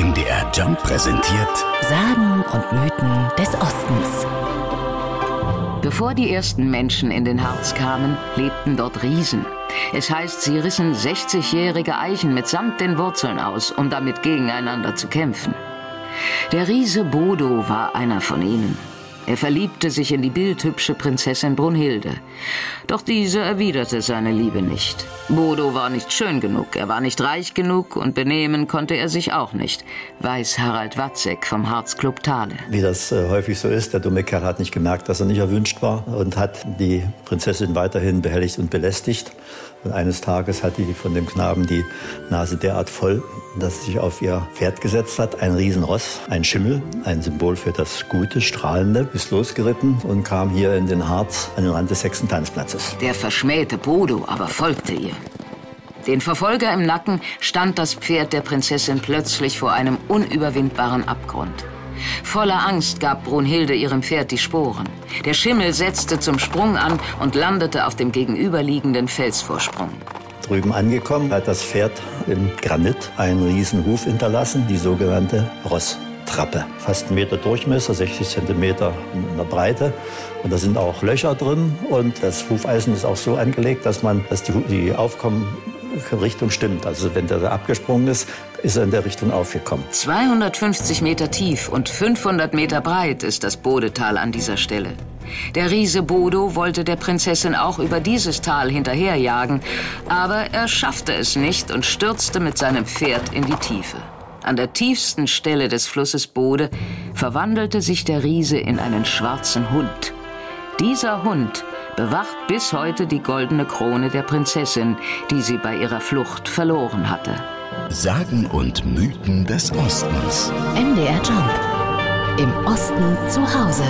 MDR Jump präsentiert Sagen und Mythen des Ostens. Bevor die ersten Menschen in den Harz kamen, lebten dort Riesen. Es heißt, sie rissen 60-jährige Eichen mitsamt den Wurzeln aus, um damit gegeneinander zu kämpfen. Der Riese Bodo war einer von ihnen. Er verliebte sich in die bildhübsche Prinzessin Brunhilde. Doch diese erwiderte seine Liebe nicht. Bodo war nicht schön genug, er war nicht reich genug und benehmen konnte er sich auch nicht, weiß Harald Watzek vom Harzclub Thale. Wie das äh, häufig so ist, der dumme Kerl hat nicht gemerkt, dass er nicht erwünscht war und hat die Prinzessin weiterhin behelligt und belästigt. Und eines Tages hat die von dem Knaben die Nase derart voll, sie sich auf ihr Pferd gesetzt hat. Ein Riesenross, ein Schimmel, ein Symbol für das Gute, Strahlende, ist losgeritten und kam hier in den Harz an den Rand des Hexentanzplatzes. Der verschmähte Bodo aber folgte ihr. Den Verfolger im Nacken stand das Pferd der Prinzessin plötzlich vor einem unüberwindbaren Abgrund. Voller Angst gab Brunhilde ihrem Pferd die Sporen. Der Schimmel setzte zum Sprung an und landete auf dem gegenüberliegenden Felsvorsprung. Drüben angekommen hat das Pferd im Granit einen riesen Huf hinterlassen, die sogenannte Rosstrappe. Fast einen Meter Durchmesser, 60 Zentimeter in der Breite. Und da sind auch Löcher drin. Und das Hufeisen ist auch so angelegt, dass man, dass die, die Aufkommen Richtung stimmt. Also wenn der abgesprungen ist, ist er in der Richtung aufgekommen. 250 Meter tief und 500 Meter breit ist das Bodetal an dieser Stelle. Der Riese Bodo wollte der Prinzessin auch über dieses Tal hinterherjagen, aber er schaffte es nicht und stürzte mit seinem Pferd in die Tiefe. An der tiefsten Stelle des Flusses Bode verwandelte sich der Riese in einen schwarzen Hund. Dieser Hund bewacht bis heute die goldene Krone der Prinzessin, die sie bei ihrer Flucht verloren hatte. Sagen und Mythen des Ostens. MDR Jump. Im Osten zu Hause.